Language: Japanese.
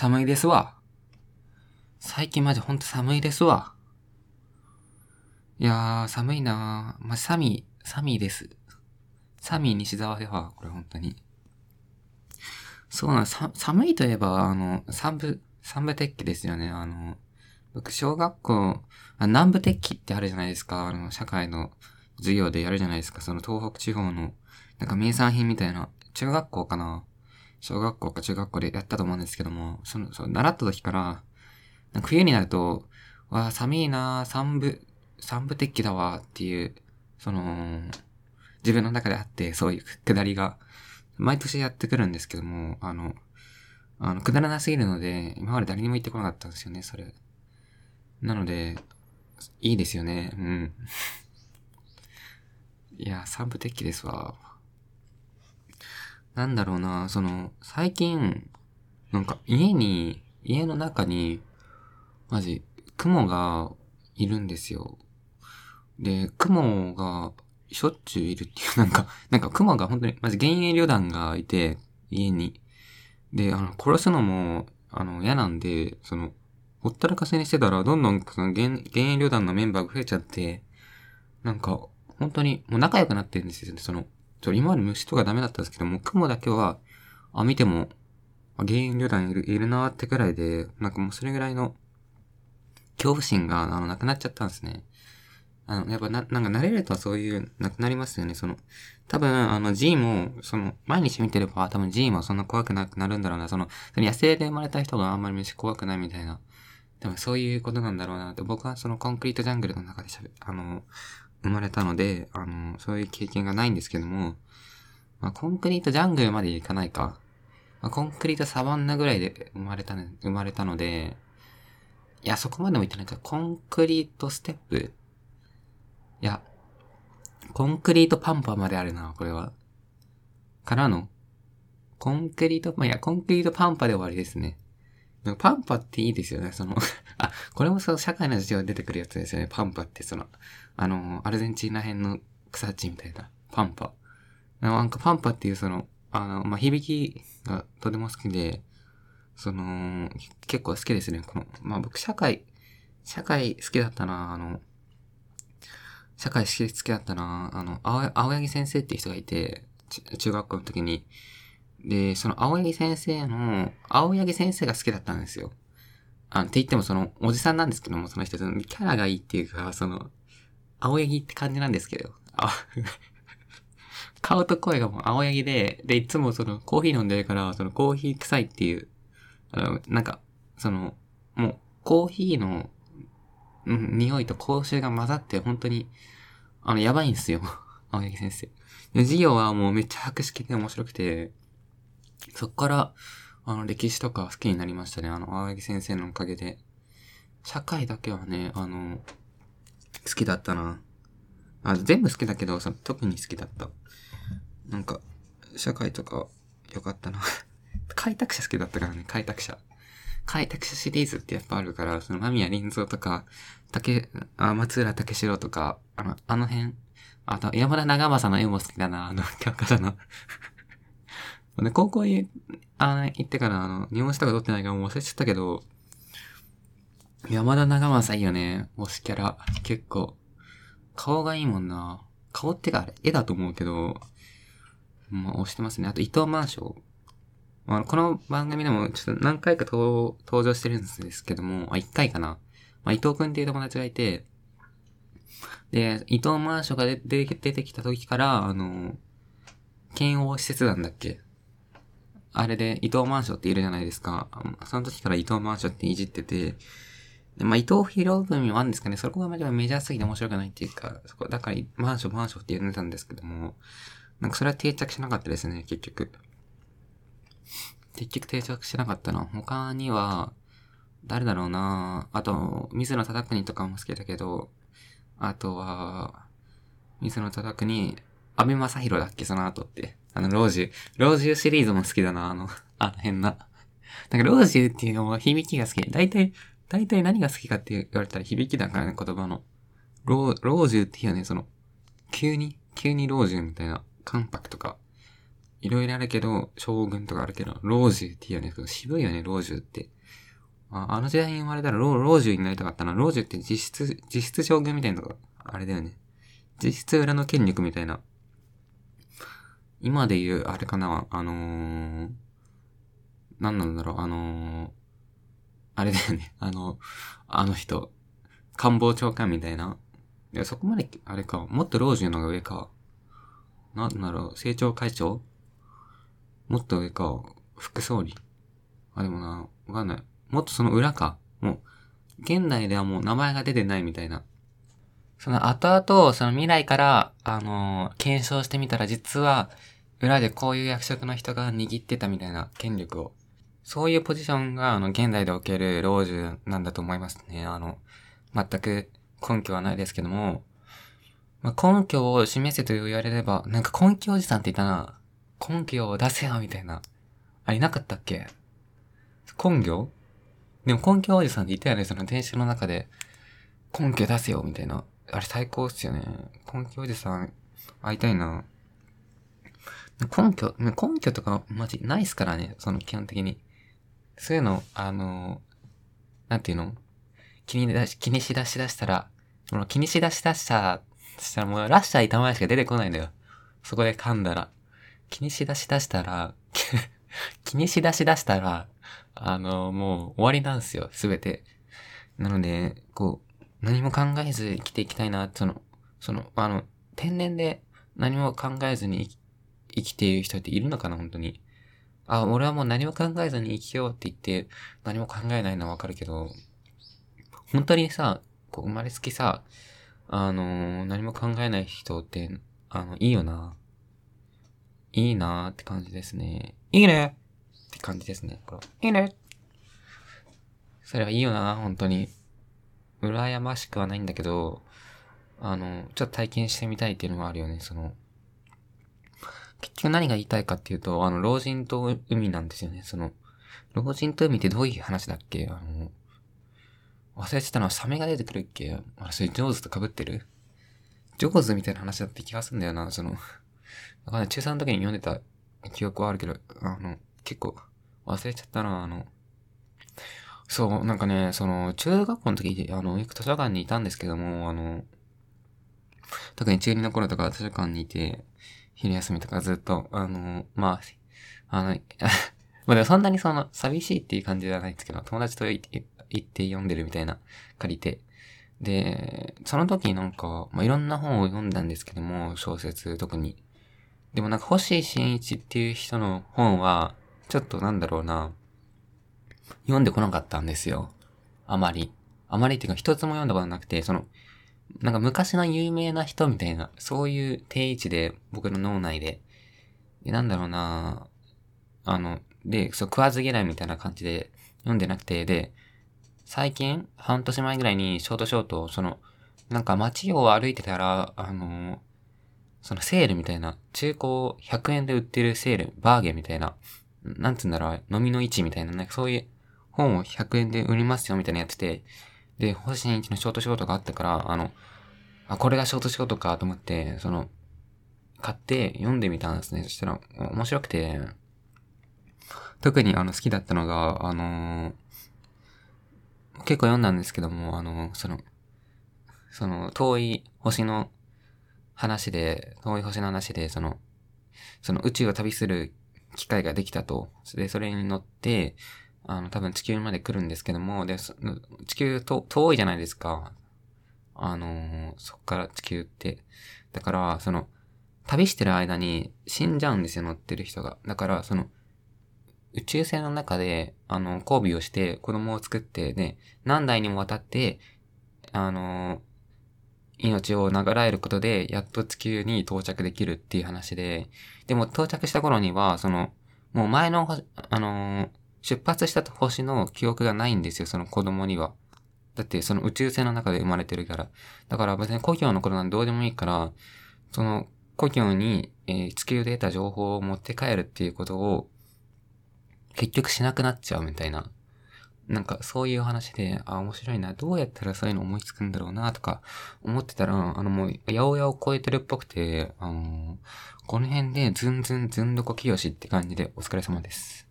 寒いですわ。最近マジほんと寒いですわ。いやー、寒いなー。まじ、寒い、寒いです。寒い西沢では、これ本当に。そうなんさ、寒いといえば、あの、三部、三部鉄器ですよね。あの、僕、小学校、あ南部鉄器ってあるじゃないですか。あの、社会の授業でやるじゃないですか。その東北地方の、なんか名産品みたいな。中学校かな小学校か中学校でやったと思うんですけども、その、その習った時から、冬になると、わあ、寒いな三部、三部鉄器だわっていう、その、自分の中であって、そういうくだりが、毎年やってくるんですけども、あの、あの、くだらなすぎるので、今まで誰にも言ってこなかったんですよね、それ。なので、いいですよね、うん。いや、三部鉄器ですわ。なんだろうな、その、最近、なんか家に、家の中に、マジ、雲がいるんですよ。で、雲がしょっちゅういるっていう、なんか、なんか雲が本当に、まず幻影旅団がいて、家に。で、あの、殺すのも、あの、嫌なんで、その、ほったらかせにしてたら、どんどん、その、幻影旅団のメンバーが増えちゃって、なんか、本当に、もう仲良くなってるんですよね、その、ちょ、今まで虫とかダメだったんですけども、雲だけは、あ、見ても、原因旅団いる、いるなってくらいで、なんかもうそれぐらいの、恐怖心が、あの、なくなっちゃったんですね。あの、やっぱな、なんか慣れるとそういう、なくなりますよね。その、多分、あの、G も、その、毎日見てれば、多分 G もそんな怖くなくなるんだろうな。その、その野生で生まれた人があんまり虫怖くないみたいな。多分そういうことなんだろうなって。僕はそのコンクリートジャングルの中でしゃべ、あの、生まれたので、あの、そういう経験がないんですけども、まあ、コンクリートジャングルまで行かないか。まあ、コンクリートサバンナぐらいで生まれたね、生まれたので、いや、そこまでも行ってないか。コンクリートステップいや、コンクリートパンパまであるな、これは。からの、コンクリート、まあ、いや、コンクリートパンパで終わりですね。パンパっていいですよね、そのあ、これもその社会の授業で出てくるやつですよね、パンパって、その、あの、アルゼンチンら辺の草地みたいな、パンパ。なんかパンパっていうその、あの、まあ、響きがとても好きで、その、結構好きですね、この、まあ、僕社会、社会好きだったな、あの、社会好きだったな、あの、青青柳先生っていう人がいて、中学校の時に、で、その青柳先生の、青柳先生が好きだったんですよ。あって言ってもその、おじさんなんですけども、その人、そのキャラがいいっていうか、その、青柳って感じなんですけど、あ 顔と声がもう青柳で、で、いつもその、コーヒー飲んでるから、その、コーヒー臭いっていう、あの、なんか、その、もう、コーヒーの、うん、匂いと香水が混ざって、本当に、あの、やばいんですよ。青柳先生。授業はもうめっちゃ博識で面白くて、そっから、あの、歴史とか好きになりましたね。あの、青柳先生のおかげで。社会だけはね、あの、好きだったな。あ、全部好きだけど、その特に好きだった。なんか、社会とか、よかったな。開拓者好きだったからね、開拓者。開拓者シリーズってやっぱあるから、その、間宮林蔵とか、竹、あ、松浦竹城とか、あの、あの辺、あと、山田長政の絵も好きだな、あの、教科書の で、高校に、あ行ってから、あの、日本史とか取ってないからもう忘れちゃったけど、山田長政いいよね。推しキャラ。結構。顔がいいもんな。顔ってかあれ、絵だと思うけど、まあ、押してますね。あと、伊藤万章。まあ、この番組でもちょっと何回か登場してるんですけども、あ、一回かな。まあ、伊藤くんっていう友達がいて、で、伊藤万章が出てきた時から、あの、剣王施設団だっけあれで伊藤マンションっているじゃないですか。その時から伊藤マンションっていじってて、でまあ、伊藤博文もあるんですかね。そこがメジャーすぎて面白くないっていうか、そこ、だから、マンション、マンションって呼んでたんですけども、なんかそれは定着しなかったですね、結局。結局定着しなかったな。他には、誰だろうなあと、水野忠国とかも好きだけど、あとは、水野忠国、安倍正宏だっけ、その後って。あの、老中。老中シリーズも好きだな、あの、あの辺な。なんか、老中っていうのも響きが好き。大体、大体何が好きかって言われたら響きだからね、言葉の。老、老中っていうね、その、急に、急に老中みたいな、関白とか。いろいろあるけど、将軍とかあるけど、老中って言うんですけど、渋いよね、老中って。ああの時代に生まれたら老老中になりたかったな。老中って実質、実質将軍みたいなとか、あれだよね。実質裏の権力みたいな。今で言う、あれかな、あのー、何なんだろう、あのー、あれだよね。あの、あの人、官房長官みたいな。いや、そこまで、あれか、もっと老中のが上か。なんだろう、政調会長？もっと上か、副総理？あ、でもな、わかんない。もっとその裏か。もう、現代ではもう名前が出てないみたいな。その後々、その未来から、あのー、検証してみたら実は、裏でこういう役職の人が握ってたみたいな権力を。そういうポジションが、あの、現代でおける老中なんだと思いますね。あの、全く根拠はないですけども、まあ、根拠を示せと言われれば、なんか根拠おじさんって言ったな。根拠を出せよ、みたいな。あ、いなかったっけ？根拠？でも根拠おじさんって言ったよね、その電車の中で。根拠出せよ、みたいな。あれ最高っすよね。根拠おじさん、会いたいな。根拠、根拠とかマジないっすからね、その基本的に。そういうの、あの、なんていうの？気に出し、気にしだしだしたら、その気にしだしだしたしたらもうラッシャー板前しか出てこないんだよ。そこで噛んだら。気にしだしだしたら、気にしだしだしたら、あの、もう終わりなんですよ、すべて。なので、こう、何も考えず生きていきたいな、その、その、あの、天然で何も考えずに生きている人っているのかな、本当に。あ、俺はもう何も考えずに生きようって言って、何も考えないのはわかるけど、本当にさ、こう生まれつきさ、あのー、何も考えない人って、あの、いいよな。いいなーって感じですね。いいねって感じですね。これいいねそれはいいよな、本当に。羨ましくはないんだけど、あの、ちょっと体験してみたいっていうのもあるよね、その。結局何が言いたいかっていうと、あの、老人と海なんですよね、その。老人と海ってどういう話だっけ？あの、忘れてたのはサメが出てくるっけ？あれ、それジョーズと被ってる？ジョーズみたいな話だって気がするんだよな、その。だから中3の時に読んでた記憶はあるけど、あの、結構忘れちゃったな、あの。そう、なんかね、その、中学校の時、あの、よく図書館にいたんですけども、あの、特に中2の頃とか図書館にいて、昼休みとかずっと、あの、まあ、あの、まあでもそんなにその、寂しいっていう感じじゃないんですけど、友達と行って読んでるみたいな、借りて。で、その時なんか、まあ、いろんな本を読んだんですけども、小説特に。でもなんか星新一っていう人の本は、ちょっとなんだろうな、読んでこなかったんですよ。あまり。あまりっていうか一つも読んだことなくて、その、なんか昔の有名な人みたいな、そういう定位置で僕の脳内で、で、なんだろうなあの、で、そう、食わず嫌いみたいな感じで読んでなくて、で、最近、半年前ぐらいにショートショート、その、なんか街を歩いてたら、あのそのセールみたいな、中古100円で売ってるセール、バーゲンみたいな、なんつうんだろう、飲みの位置みたいな、なんかそういう本を100円で売りますよみたいなやってて、で、星新一のショートショートがあったから、あの、あ、これがショートショートかと思って、その、買って読んでみたんですね。そしたら、面白くて、特にあの好きだったのが、あのー、結構読んだんですけども、あのー、その、その、遠い星の話で、遠い星の話で、その、その宇宙を旅する機会ができたと。で、それに乗って、あの、多分地球まで来るんですけども、で、地球と遠いじゃないですか。あのー、そっから地球って。だから、その、旅してる間に死んじゃうんですよ、乗ってる人が。だから、その、宇宙船の中で、あの、交尾をして子供を作って、で、何代にもわたって、あの命を流らえることで、やっと地球に到着できるっていう話で、でも到着した頃には、その、もう前の、あのー、出発した星の記憶がないんですよ、その子供には。だってその宇宙船の中で生まれてるから。だから別に故郷のことなんてどうでもいいから、その故郷に、えー、地球で得た情報を持って帰るっていうことを結局しなくなっちゃうみたいな。なんかそういう話で、あ、面白いな、どうやったらそういうの思いつくんだろうな、とか思ってたら、あのもう、八百屋を超えてるっぽくて、あのこの辺でズンズンズンどこきよしって感じでお疲れ様です。